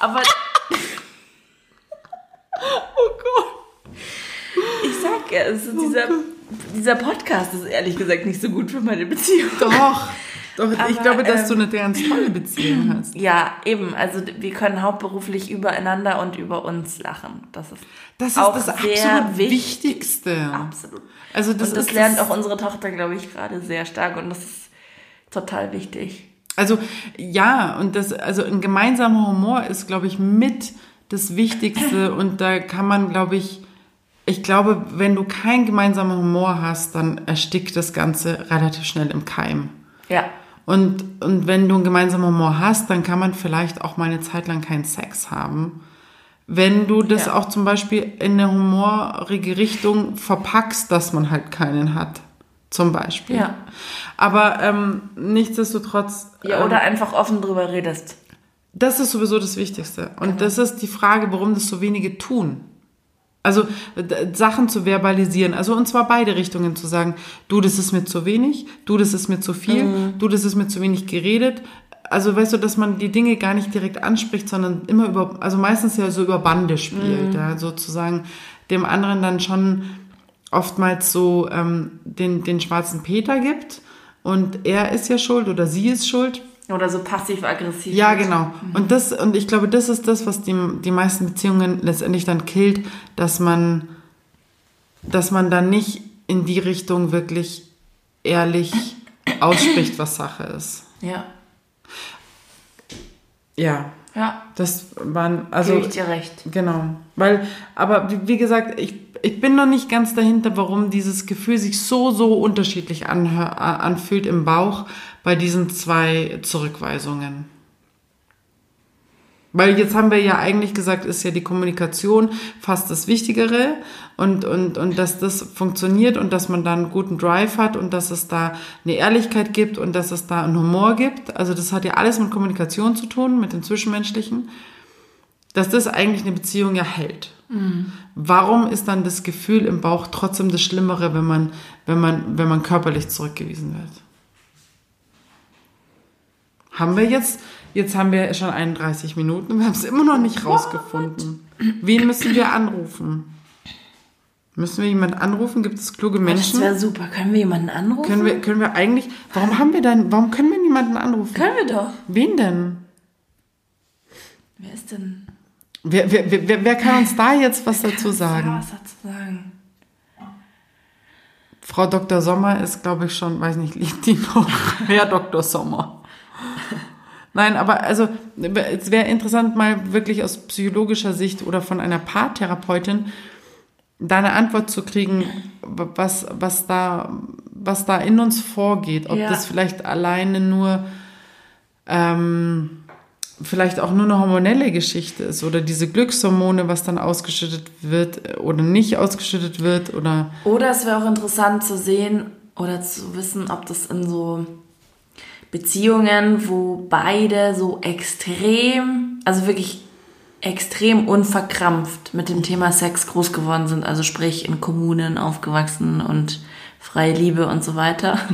Aber Oh Gott. ich sag ja, also dieser, dieser Podcast ist ehrlich gesagt nicht so gut für meine Beziehung. Doch. Doch, ich Aber, glaube, dass ähm, du eine ganz tolle Beziehung hast. Ja, eben. Also wir können hauptberuflich übereinander und über uns lachen. Das ist, Das ist auch das absolut wichtig. Wichtigste. Absolut. Also das und das lernt das, auch unsere Tochter, glaube ich, gerade sehr stark und das ist total wichtig. Also ja, und das, also ein gemeinsamer Humor ist, glaube ich, mit das Wichtigste und da kann man, glaube ich, ich glaube, wenn du keinen gemeinsamen Humor hast, dann erstickt das Ganze relativ schnell im Keim. Ja. Und, und wenn du einen gemeinsamen Humor hast, dann kann man vielleicht auch mal eine Zeit lang keinen Sex haben. Wenn du das Ja. auch zum Beispiel in eine humorige Richtung verpackst, dass man halt keinen hat. Zum Beispiel. Ja. Aber ähm, nichtsdestotrotz. Ja, ähm, oder einfach offen drüber redest. das ist sowieso das Wichtigste. Und Genau. das ist die Frage, warum das so wenige tun. Also Sachen zu verbalisieren, also und zwar beide Richtungen zu sagen, du, das ist mir zu wenig, du, das ist mir zu viel, du, das ist mir zu wenig geredet. Also weißt du, dass man die Dinge gar nicht direkt anspricht, sondern immer über, also meistens ja so über Bande spielt, ja, sozusagen dem anderen dann schon oftmals so ähm, den, den schwarzen Peter gibt und er ist ja schuld oder sie ist schuld. Oder so passiv-aggressiv. Ja, genau. Und das, und ich glaube, das ist das, was die, die meisten Beziehungen letztendlich dann killt, dass man, dass man dann nicht in die Richtung wirklich ehrlich ausspricht, was Sache ist. Ja. Ja. Ja. Das waren, also. Gebe ich dir recht. Genau. Weil, aber wie gesagt, ich, ich bin noch nicht ganz dahinter, warum dieses Gefühl sich so, so unterschiedlich anfühlt im Bauch bei diesen zwei Zurückweisungen. Weil jetzt haben wir ja eigentlich gesagt, ist ja die Kommunikation fast das Wichtigere und, und, und dass das funktioniert und dass man da einen guten Drive hat und dass es da eine Ehrlichkeit gibt und dass es da einen Humor gibt. Also das hat ja alles mit Kommunikation zu tun, mit dem Zwischenmenschlichen. Dass das eigentlich eine Beziehung ja hält. Warum ist dann das Gefühl im Bauch trotzdem das Schlimmere, wenn man, wenn man, wenn man körperlich zurückgewiesen wird? Haben wir jetzt, jetzt haben wir schon 31 Minuten und wir haben es immer noch nicht rausgefunden. Wen müssen wir anrufen? Müssen wir jemanden anrufen? Gibt es kluge Das Menschen? wäre super. Können wir jemanden anrufen? Können wir, können wir eigentlich, warum haben wir dann, warum können wir niemanden anrufen? Können wir doch. Wen denn? Wer ist denn? Wer, wer, wer, wer kann uns da jetzt was dazu sagen? was dazu sagen? Frau Dr. Sommer ist, glaube ich, schon, weiß nicht, liegt die noch? Herr Dr. Sommer. Nein, aber also es wäre interessant, mal wirklich aus psychologischer Sicht oder von einer Paartherapeutin da eine Antwort zu kriegen, was, was, da, was da in uns vorgeht. Ob Ja. das vielleicht alleine nur, ähm, vielleicht auch nur eine hormonelle Geschichte ist oder diese Glückshormone, was dann ausgeschüttet wird oder nicht ausgeschüttet wird oder Oder es wäre auch interessant zu sehen oder zu wissen, ob das in so Beziehungen, wo beide so extrem, also wirklich extrem unverkrampft mit dem Thema Sex groß geworden sind, also sprich in Kommunen aufgewachsen und freie Liebe und so weiter.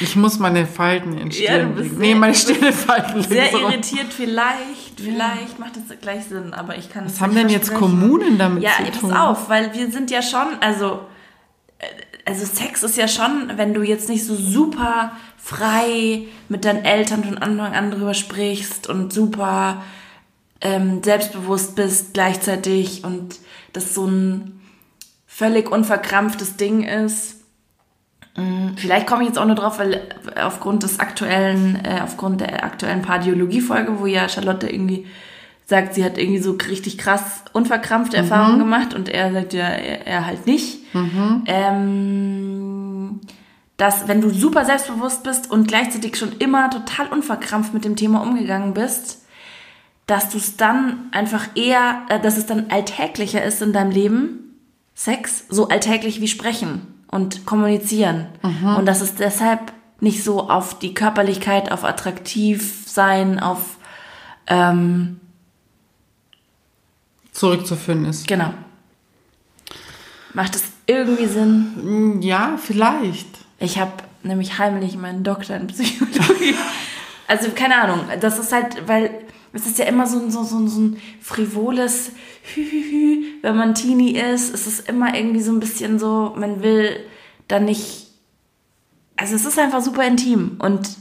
Ich muss meine Falten in Ja, Stirn sehr- Nee, meine bist Stirnfalten liegen Sehr so irritiert, vielleicht, vielleicht macht das gleich Sinn, aber ich kann es Was haben denn jetzt. Kommunen damit Ja, zu ey, pass tun? auf, weil wir sind ja schon, also, äh, also Sex ist ja schon, wenn du jetzt nicht so super frei mit deinen Eltern von Anfang an drüber sprichst und super ähm, selbstbewusst bist gleichzeitig und das so ein völlig unverkrampftes Ding ist. Mm, Vielleicht komme ich jetzt auch nur drauf, weil äh, aufgrund des aktuellen, äh, aufgrund der aktuellen Pardiologie-Folge, wo ja Charlotte irgendwie sagt, sie hat irgendwie so richtig krass unverkrampfte Erfahrungen gemacht und er sagt ja, er, er halt nicht. Ähm, dass wenn du super selbstbewusst bist und gleichzeitig schon immer total unverkrampft mit dem Thema umgegangen bist, dass du es dann einfach eher, äh, dass es dann alltäglicher ist in deinem Leben, Sex, so alltäglich wie sprechen und kommunizieren. Und dass es deshalb nicht so auf die Körperlichkeit, auf attraktiv sein, auf, ähm, Zurückzuführen ist. genau. Macht es irgendwie Sinn? Hm, Ja, vielleicht. Ich habe nämlich heimlich meinen Doktor in Psychologie. also keine Ahnung, das ist halt, weil es ist ja immer so ein, so, so, so ein frivoles Hühühü, wenn man Teenie ist, ist es immer irgendwie so ein bisschen so, man will dann nicht, also es ist einfach super intim. Und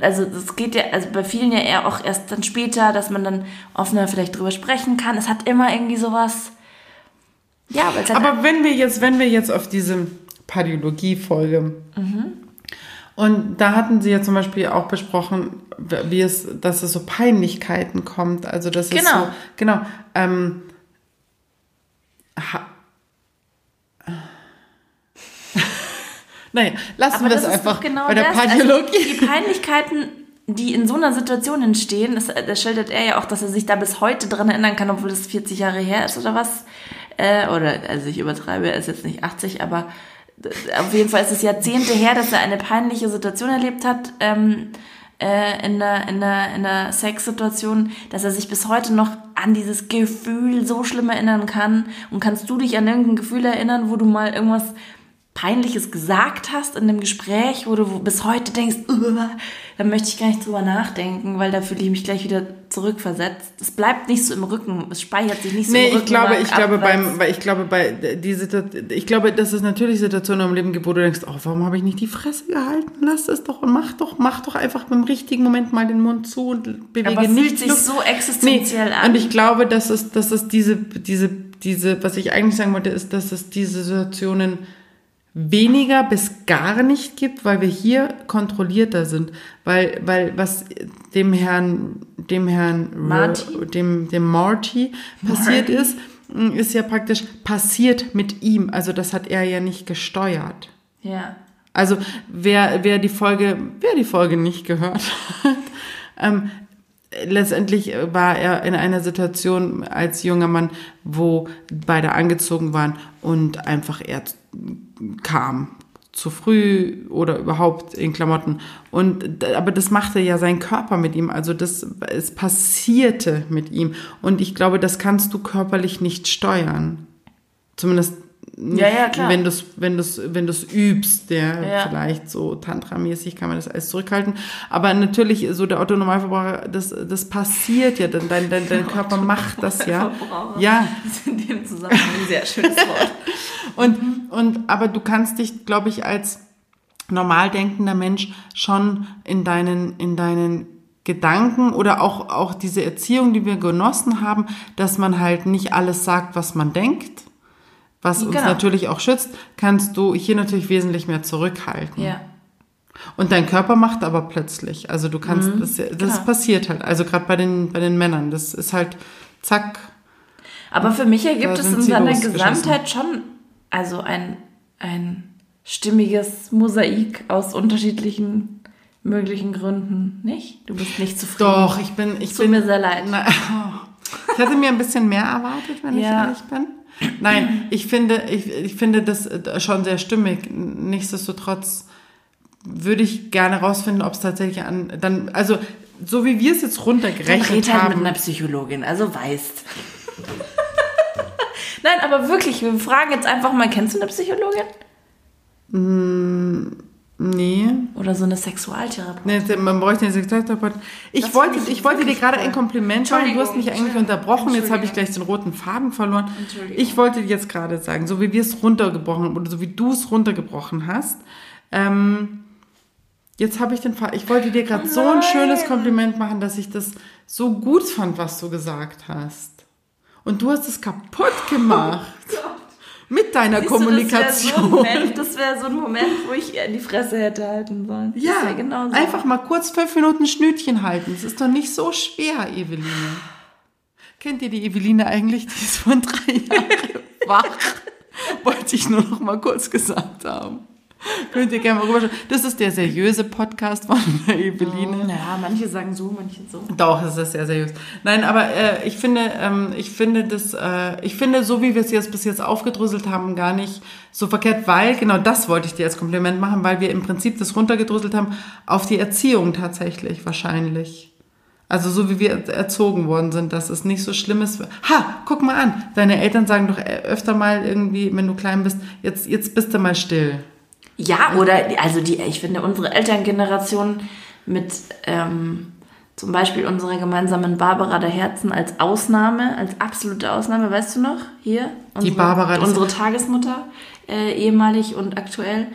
also das geht ja, also bei vielen ja eher auch erst dann später, dass man dann offener vielleicht drüber sprechen kann. Es hat immer irgendwie sowas, ja, es halt Aber wenn wir jetzt, wenn wir jetzt auf diese Pardiologie-Folge und da hatten Sie ja zum Beispiel auch besprochen, wie es, dass es so Peinlichkeiten kommt, also dass es Genau. so, genau, ähm, ha, naja, lassen Aber wir das es ist einfach genau bei der das. Pardiologie. Also die Peinlichkeiten, die in so einer Situation entstehen, das, das schildert er ja auch, dass er sich da bis heute dran erinnern kann, obwohl das 40 Jahre her ist oder was. Äh, oder, also ich übertreibe, er ist jetzt nicht 80, aber auf jeden Fall ist es Jahrzehnte her, dass er eine peinliche Situation erlebt hat, ähm, äh, in der, in der, in der Sexsituation, dass er sich bis heute noch an dieses Gefühl so schlimm erinnern kann. Und kannst du dich an irgendein Gefühl erinnern, wo du mal irgendwas Peinliches gesagt hast in dem Gespräch, wo du bis heute denkst, da möchte ich gar nicht drüber nachdenken, weil da fühle ich mich gleich wieder zurückversetzt. Es bleibt nicht so im Rücken, es speichert sich nicht so nee, im Rücken. ich glaube, ich glaube beim, weil ich glaube bei die Situation, ich glaube, dass es natürlich Situationen im Leben gibt, wo du denkst, oh, warum habe ich nicht die Fresse gehalten? Lass es doch und mach doch, mach doch einfach im richtigen Moment mal den Mund zu und bewege Aber nicht fühlt sich so existenziell nee, an. Und ich glaube, dass es, dass es diese, diese, diese, was ich eigentlich sagen wollte, ist, dass es diese Situationen weniger bis gar nicht gibt, weil wir hier kontrollierter sind, weil weil was dem Herrn dem Herrn Marty? dem dem Marty passiert Marty? ist, ist ja praktisch passiert mit ihm, also das hat er ja nicht gesteuert. Ja. Also wer wer die Folge wer die Folge nicht gehört hat, ähm, letztendlich war er in einer Situation als junger Mann, wo beide angezogen waren und einfach er kam. Zu früh oder überhaupt in Klamotten. Und aber das machte ja sein Körper mit ihm. Also das es passierte mit ihm. Und ich glaube das kannst du körperlich nicht steuern. Zumindest Ja, ja, klar. wenn du es wenn du's, wenn du's übst der Ja. vielleicht so tantramäßig kann man das alles zurückhalten aber natürlich so der Autonormalverbraucher das das passiert ja dein dein, dein, dein Körper macht das ja ja Das ist in dem Zusammenhang ein sehr schönes Wort. und, und, aber du kannst dich, glaube ich, als normal denkender Mensch schon in deinen, in deinen Gedanken oder auch, auch diese Erziehung, die wir genossen haben, dass man halt nicht alles sagt, was man denkt, was uns Genau. natürlich auch schützt, kannst du hier natürlich wesentlich mehr zurückhalten. Ja. Und dein Körper macht aber plötzlich. Also du kannst, das, das Genau. passiert halt. Also gerade bei den, bei den Männern. Das ist halt zack. Aber für mich ergibt es in seiner. Gesamtheit schon also ein, ein stimmiges Mosaik aus unterschiedlichen möglichen Gründen, nicht? Du bist nicht zufrieden. Doch, ich bin, ich Es tut bin. mir sehr leid. Na, ich hatte mir ein bisschen mehr erwartet, wenn ich Ja. ehrlich bin. Nein, ich finde, ich, ich finde das äh, schon sehr stimmig. Nichtsdestotrotz würde ich gerne rausfinden, ob es tatsächlich an, dann, also, so wie wir es jetzt Red runtergerechnet halt mit haben. einer Psychologin, also weißt. Nein, aber wirklich, wir fragen jetzt einfach mal, kennst du eine Psychologin? Nee. Oder so eine Sexualtherapeutin? Nee, man bräuchte eine Sexualtherapeutin. Ich Das wollte, ich ich wollte dir gerade ein Kompliment machen. Du hast mich eigentlich unterbrochen. Jetzt habe ich gleich den roten Faden verloren. Ich wollte dir jetzt gerade sagen, so wie wir es runtergebrochen haben oder so wie du es runtergebrochen hast, ähm, jetzt habe ich den Faden. Ich wollte dir gerade so ein schönes Kompliment machen, dass ich das so gut fand, was du gesagt hast. Und du hast es kaputt gemacht. Mit deiner Siehst du, Kommunikation. Das wäre so, ein Moment- das wär so ein Moment, wo ich ihr in die Fresse hätte halten sollen. Ja, das genau so. einfach mal kurz fünf Minuten Schnütchen halten. Das ist doch nicht so schwer, Eveline. Kennt ihr die Eveline eigentlich? Die ist von drei Jahren wach. Wollte ich nur noch mal kurz gesagt haben. Könnt ihr gerne mal rüberschauen. Das ist der seriöse Podcast von der Eveline. Ja, manche sagen so, manche so. Doch, es ist sehr seriös. Nein, aber äh, ich finde, ähm, ich finde das, äh, ich finde, so wie wir es jetzt bis jetzt aufgedröselt haben, gar nicht so verkehrt, weil genau das wollte ich dir als Kompliment machen, weil wir im Prinzip das runtergedröselt haben auf die Erziehung tatsächlich wahrscheinlich. Also so wie wir erzogen worden sind, dass es nicht so schlimm ist. Ha, guck mal an, deine Eltern sagen doch äh, öfter mal irgendwie, wenn du klein bist, jetzt, jetzt bist du mal still. Ja, oder, also die, ich finde, unsere Elterngeneration mit ähm, zum Beispiel unserer gemeinsamen Barbara der Herzen als Ausnahme, als absolute Ausnahme, weißt du noch? Hier? Unsere, Barbara des- Unsere Tagesmutter, äh, ehemalig und aktuell,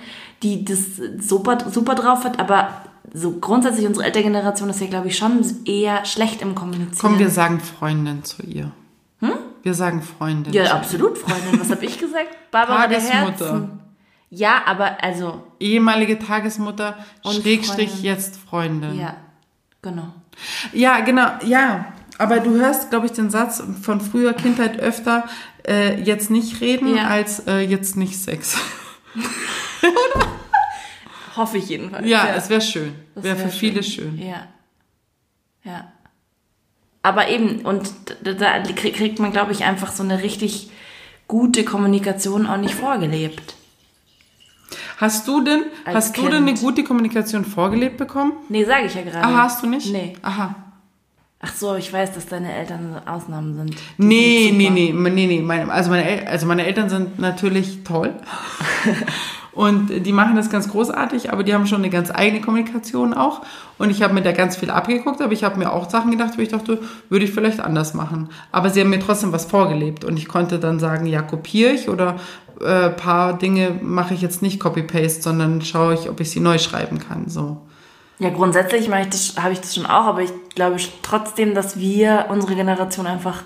die das super, super drauf hat, aber so grundsätzlich unsere Elterngeneration ist ja, glaube ich, schon eher schlecht im Kommunizieren. Komm, wir sagen Freundin zu ihr. Hm? Wir sagen Freundin. Ja, absolut, Freundin. Was habe ich gesagt? Barbara der. Herzen. Ja, aber also, ehemalige Tagesmutter, Und Schrägstrich Freundin. jetzt Freundin. ja, genau. Ja, genau, ja. Aber du hörst, glaube ich, den Satz von früher Kindheit öfter, äh, jetzt nicht reden, Ja. als äh, jetzt nicht Sex. Hoffe ich jedenfalls. Ja, es wäre schön. Wäre für wär viele schön. Ja. Ja. Aber eben, und da, da krieg- kriegt man, glaube ich, einfach so eine richtig gute Kommunikation auch nicht vorgelebt. Hast du denn, Als hast du denn eine gute Kommunikation vorgelebt bekommen? Nee, sage ich ja gerade. Ah, hast du nicht? Nee. Aha. Ach so, ich weiß, dass deine Eltern Ausnahmen sind. Nee, sind nee, nee, nee, nee. Also, meine, also meine Eltern sind natürlich toll. Und die machen das ganz großartig, aber die haben schon eine ganz eigene Kommunikation auch. Und ich habe mir da ganz viel abgeguckt, aber ich habe mir auch Sachen gedacht, wo ich dachte, würde ich vielleicht anders machen. Aber sie haben mir trotzdem was vorgelebt und ich konnte dann sagen, ja, kopiere ich oder äh, paar Dinge mache ich jetzt nicht Copy-Paste, sondern schaue ich, ob ich sie neu schreiben kann. So. Ja, grundsätzlich mache ich das, habe ich das schon auch, aber ich glaube trotzdem, dass wir, unsere Generation einfach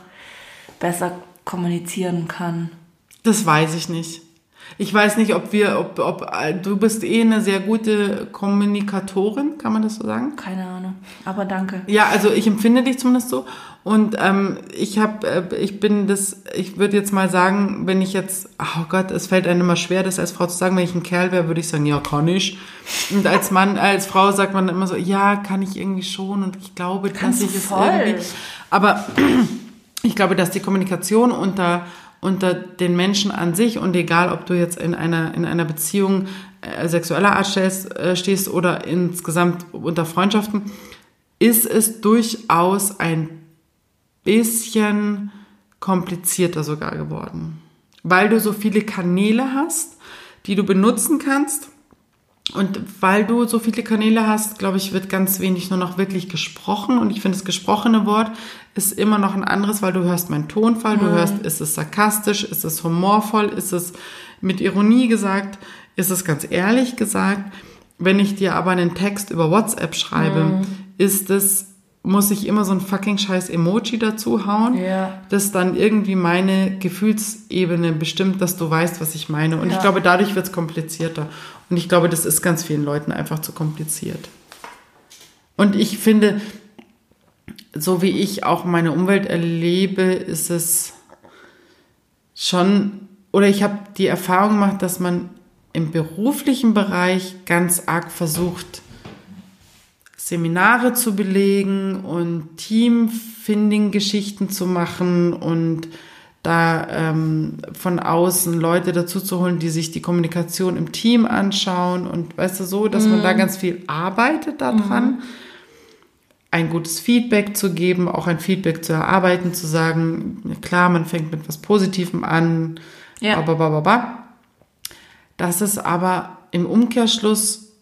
besser kommunizieren kann. Das weiß ich nicht. Ich weiß nicht, ob wir, ob, ob du bist eh eine sehr gute Kommunikatorin, kann man das so sagen? Keine Ahnung. Aber danke. Ja, also ich empfinde dich zumindest so. Und ähm, ich habe, äh, ich bin das, ich würde jetzt mal sagen, wenn ich jetzt, oh Gott, es fällt einem immer schwer, das als Frau zu sagen. Wenn ich ein Kerl wäre, würde ich sagen, ja, kann ich. Und als Mann, als Frau sagt man immer so, ja, kann ich irgendwie schon. Und ich glaube, Kannst dass ich es irgendwie. Aber ich glaube, dass die Kommunikation unter unter den Menschen an sich und egal, ob du jetzt in einer in einer Beziehung äh, sexueller Art stehst, äh, stehst oder insgesamt unter Freundschaften, ist es durchaus ein bisschen komplizierter sogar geworden, weil du so viele Kanäle hast, die du benutzen kannst. Und weil du so viele Kanäle hast, glaube ich, wird ganz wenig nur noch wirklich gesprochen. Und ich finde, das gesprochene Wort ist immer noch ein anderes, weil du hörst meinen Tonfall, du hörst, ist es sarkastisch, ist es humorvoll, ist es mit Ironie gesagt, ist es ganz ehrlich gesagt. Wenn ich dir aber einen Text über WhatsApp schreibe, ist es, muss ich immer so ein fucking scheiß Emoji dazu hauen, Ja. das dann irgendwie meine Gefühlsebene bestimmt, dass du weißt, was ich meine. Und ich Ja. glaube, dadurch wird es komplizierter. Und ich glaube, das ist ganz vielen Leuten einfach zu kompliziert. Und ich finde, so wie ich auch meine Umwelt erlebe, ist es schon, oder ich habe die Erfahrung gemacht, dass man im beruflichen Bereich ganz arg versucht, Seminare zu belegen und Teamfinding-Geschichten zu machen und da ähm, von außen Leute dazu zu holen, die sich die Kommunikation im Team anschauen und weißt du so, dass man da ganz viel arbeitet daran, ein gutes Feedback zu geben, auch ein Feedback zu erarbeiten, zu sagen, klar, man fängt mit was Positivem an, Ja. ba, ba, ba, ba. dass es aber im Umkehrschluss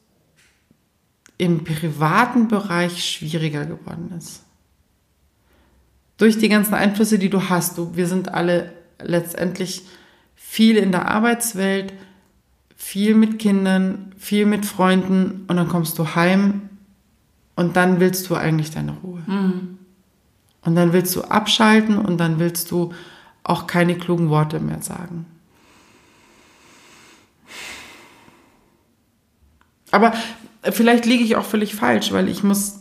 im privaten Bereich schwieriger geworden ist. Durch die ganzen Einflüsse, die du hast, du, wir sind alle letztendlich viel in der Arbeitswelt, viel mit Kindern, viel mit Freunden und dann kommst du heim und dann willst du eigentlich deine Ruhe. Und dann willst du abschalten und dann willst du auch keine klugen Worte mehr sagen. Aber vielleicht liege ich auch völlig falsch, weil ich muss,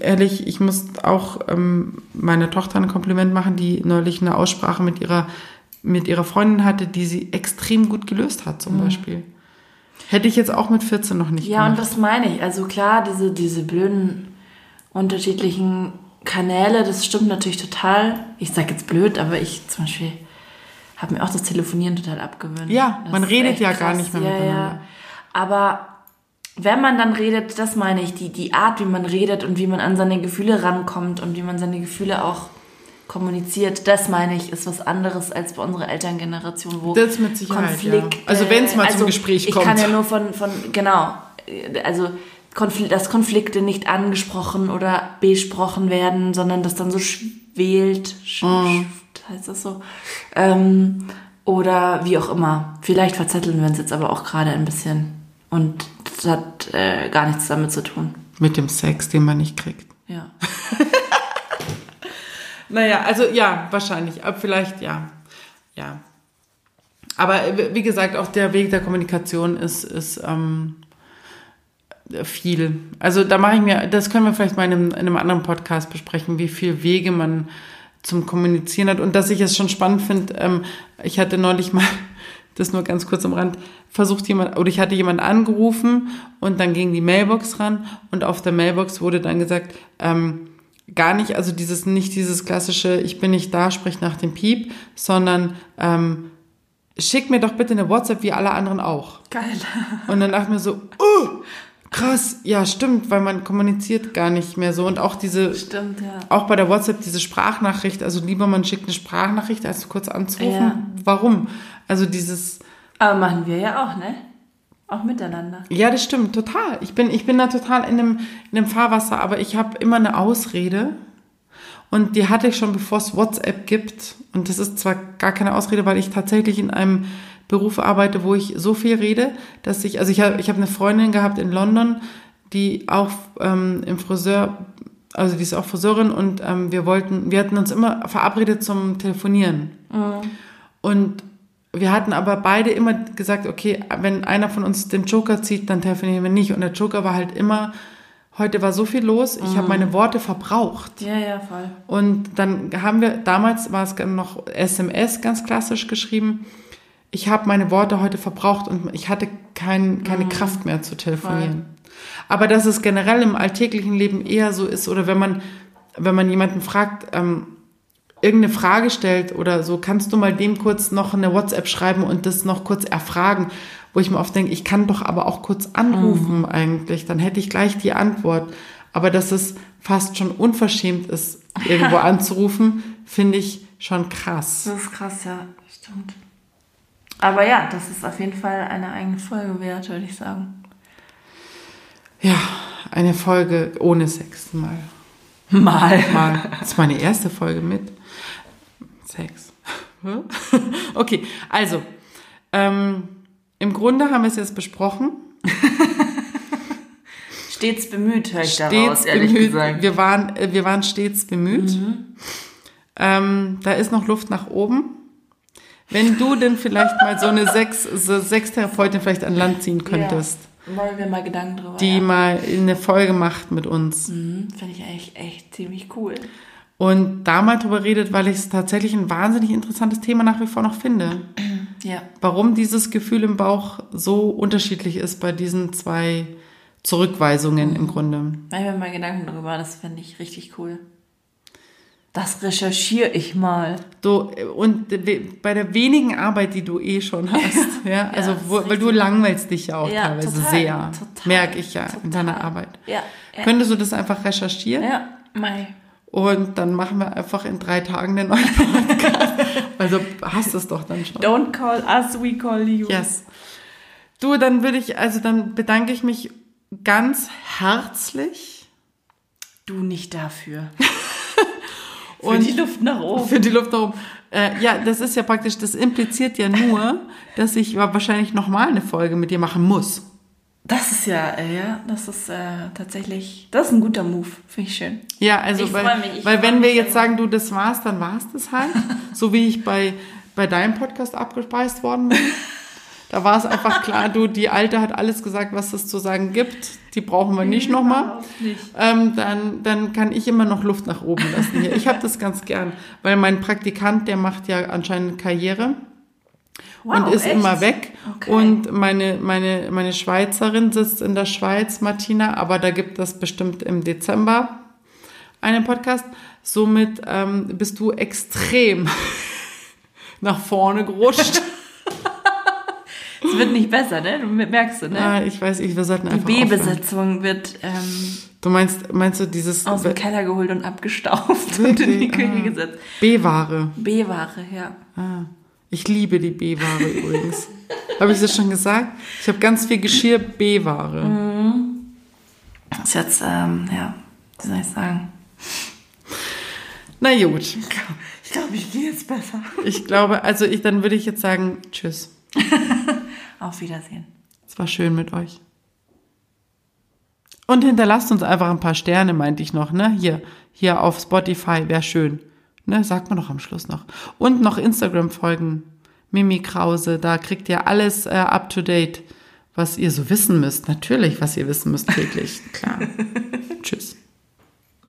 ehrlich, ich muss auch ähm, meiner Tochter ein Kompliment machen, die neulich eine Aussprache mit ihrer, mit ihrer Freundin hatte, die sie extrem gut gelöst hat, zum Beispiel. Hätte ich jetzt auch mit 14 noch nicht Ja, und gemacht. das meine ich. Also klar, diese, diese blöden unterschiedlichen Kanäle, das stimmt natürlich total. Ich sag jetzt blöd, aber ich zum Beispiel habe mir auch das Telefonieren total abgewöhnt. Ja, Das man redet ja gar nicht mehr ja, miteinander. Ja. Aber wenn man dann redet, das meine ich, die, die Art, wie man redet und wie man an seine Gefühle rankommt und wie man seine Gefühle auch kommuniziert, das meine ich, ist was anderes als bei unserer Elterngeneration, wo Das mit Sicherheit, Konflikt, ja. Also wenn's mal zum Gespräch ich kommt. Ich kann ja nur von, von genau, also Konfl dass Konflikte nicht angesprochen oder besprochen werden, sondern das dann so schwelt, sch sch- heißt das so, ähm, oder wie auch immer. Vielleicht verzetteln wir uns jetzt aber auch gerade ein bisschen und das hat äh, gar nichts damit zu tun. Mit dem Sex, den man nicht kriegt. Ja. Naja, also ja, wahrscheinlich. Aber vielleicht ja. Ja. Aber äh, wie gesagt, auch der Weg der Kommunikation ist, ist ähm, viel. Also da mache ich mir, das können wir vielleicht mal in einem, in einem anderen Podcast besprechen, wie viel Wege man zum Kommunizieren hat. Und dass ich es schon spannend finde, ähm, ich hatte neulich mal, das nur ganz kurz am Rand, versucht jemand, oder ich hatte jemand angerufen und dann ging die Mailbox ran und auf der Mailbox wurde dann gesagt, ähm, gar nicht, also dieses, nicht dieses klassische, ich bin nicht da, sprich nach dem Piep, sondern ähm, schick mir doch bitte eine WhatsApp wie alle anderen auch. Geil. Und dann dachte ich mir so, oh, krass, ja, stimmt, weil man kommuniziert gar nicht mehr so. Und auch diese, Stimmt, ja. auch bei der WhatsApp diese Sprachnachricht, also lieber man schickt eine Sprachnachricht, als kurz anzurufen. Ja. Warum? Also dieses, Aber machen wir ja auch, ne? Auch miteinander. ja, das stimmt, total. Ich bin, ich bin da total in einem, in einem Fahrwasser, aber ich habe immer eine Ausrede. Und die hatte ich schon, bevor es WhatsApp gibt. Und das ist zwar gar keine Ausrede, weil ich tatsächlich in einem Beruf arbeite, wo ich so viel rede, dass ich, also ich habe ich hab eine Freundin gehabt in London, die auch ähm, im Friseur, also die ist auch Friseurin und ähm, wir wollten, wir hatten uns immer verabredet zum Telefonieren. Und wir hatten aber beide immer gesagt, okay, wenn einer von uns den Joker zieht, dann telefonieren wir nicht. Und der Joker war halt immer, heute war so viel los, ich habe meine Worte verbraucht. Ja, ja, voll. Und dann haben wir, damals war es noch SMS ganz klassisch geschrieben, ich habe meine Worte heute verbraucht und ich hatte kein, keine Kraft mehr zu telefonieren. Aber dass es generell im alltäglichen Leben eher so ist, oder wenn man, wenn man jemanden fragt, ähm, irgendeine Frage stellt oder so, kannst du mal dem kurz noch eine WhatsApp schreiben und das noch kurz erfragen, wo ich mir oft denke, ich kann doch aber auch kurz anrufen eigentlich, dann hätte ich gleich die Antwort. Aber dass es fast schon unverschämt ist, irgendwo anzurufen, finde ich schon krass. Das ist krass, ja, stimmt. Aber ja, das ist auf jeden Fall eine eigene Folge wert, würde ich sagen. Ja, eine Folge ohne Sex mal. Mal. mal. Das ist meine erste Folge mit Sex. Okay, also, ähm, im Grunde haben wir es jetzt besprochen. Stets bemüht, höre ich Stets daraus, ehrlich bemüht. gesagt. Wir waren, äh, wir waren stets bemüht. Ähm, da ist noch Luft nach oben. Wenn du denn vielleicht mal so eine Sex, so Sextherapeutin vielleicht an Land ziehen könntest, Wollen wir mal Gedanken drüber die ja. mal eine Folge macht mit uns. Mhm, Finde ich eigentlich echt ziemlich cool. Und da mal drüber redet, weil ich es tatsächlich ein wahnsinnig interessantes Thema nach wie vor noch finde. Ja. Warum dieses Gefühl im Bauch so unterschiedlich ist bei diesen zwei Zurückweisungen im Grunde. Machen wir mal Gedanken drüber, das finde ich richtig cool. Das recherchiere ich mal. Du, und bei der wenigen Arbeit, die du eh schon hast, ja, also das ist wo, weil du langweilst dich ja auch Ja, teilweise total, sehr, total, merke ich ja in total. deiner Arbeit. Ja. Ja. Könntest du das einfach recherchieren? ja. Mai. Und dann machen wir einfach in drei Tagen den neuen Podcast. also hast du es doch dann schon. Don't call us, we call you. Yes. Du, dann würde ich, also dann bedanke ich mich ganz herzlich Du nicht dafür. Für Und- die Luft nach oben. für die Luft darum. Äh, ja, das ist ja praktisch, das impliziert ja nur, dass ich wahrscheinlich nochmal eine Folge mit dir machen muss. Das ist ja, äh, ja, das ist äh, tatsächlich, das ist ein guter Move. Finde ich schön. Ja, also Ich weil, mich, ich weil wenn wir jetzt sagen, du, das war's, dann war's das halt. so wie ich bei, bei deinem Podcast abgespeist worden bin. Da war es einfach klar, du, die Alte hat alles gesagt, was es zu sagen gibt. Die brauchen wir nicht nochmal. Überhaupt nicht. Ähm, dann, dann kann ich immer noch Luft nach oben lassen hier. Ich habe das ganz gern, weil mein Praktikant, der macht ja anscheinend Karriere und Wow, ist echt? immer weg. Okay. Und meine, meine, meine Schweizerin sitzt in der Schweiz, Martina, aber da gibt es bestimmt im Dezember einen Podcast. Somit ähm, bist du extrem nach vorne gerutscht. Es wird nicht besser, ne? Du merkst du, ne? Ah, ich weiß, ich, wir sollten Die einfach aufhören. B-Besetzung wird ähm, Du meinst, meinst du dieses aus dem Keller geholt und abgestaubt und in die Küche Ah. gesetzt. B-Ware? B-Ware, ja. Ah, ich liebe die B-Ware übrigens. Habe ich das schon gesagt? Ich habe ganz viel Geschirr B-Ware. Ist jetzt, ähm, ja, wie soll ich sagen? Na gut, Ich glaube, ich gehe jetzt besser. ich glaube, also ich, dann würde ich jetzt sagen, tschüss. Auf Wiedersehen. Es war schön mit euch. Und hinterlasst uns einfach ein paar Sterne, meinte ich noch, ne? Hier, hier auf Spotify, wäre schön. Ne, sagt man doch am Schluss noch. Und noch Instagram-Folgen. Mimi Krause, da kriegt ihr alles äh, up to date, was ihr so wissen müsst. Natürlich, was ihr wissen müsst täglich, klar.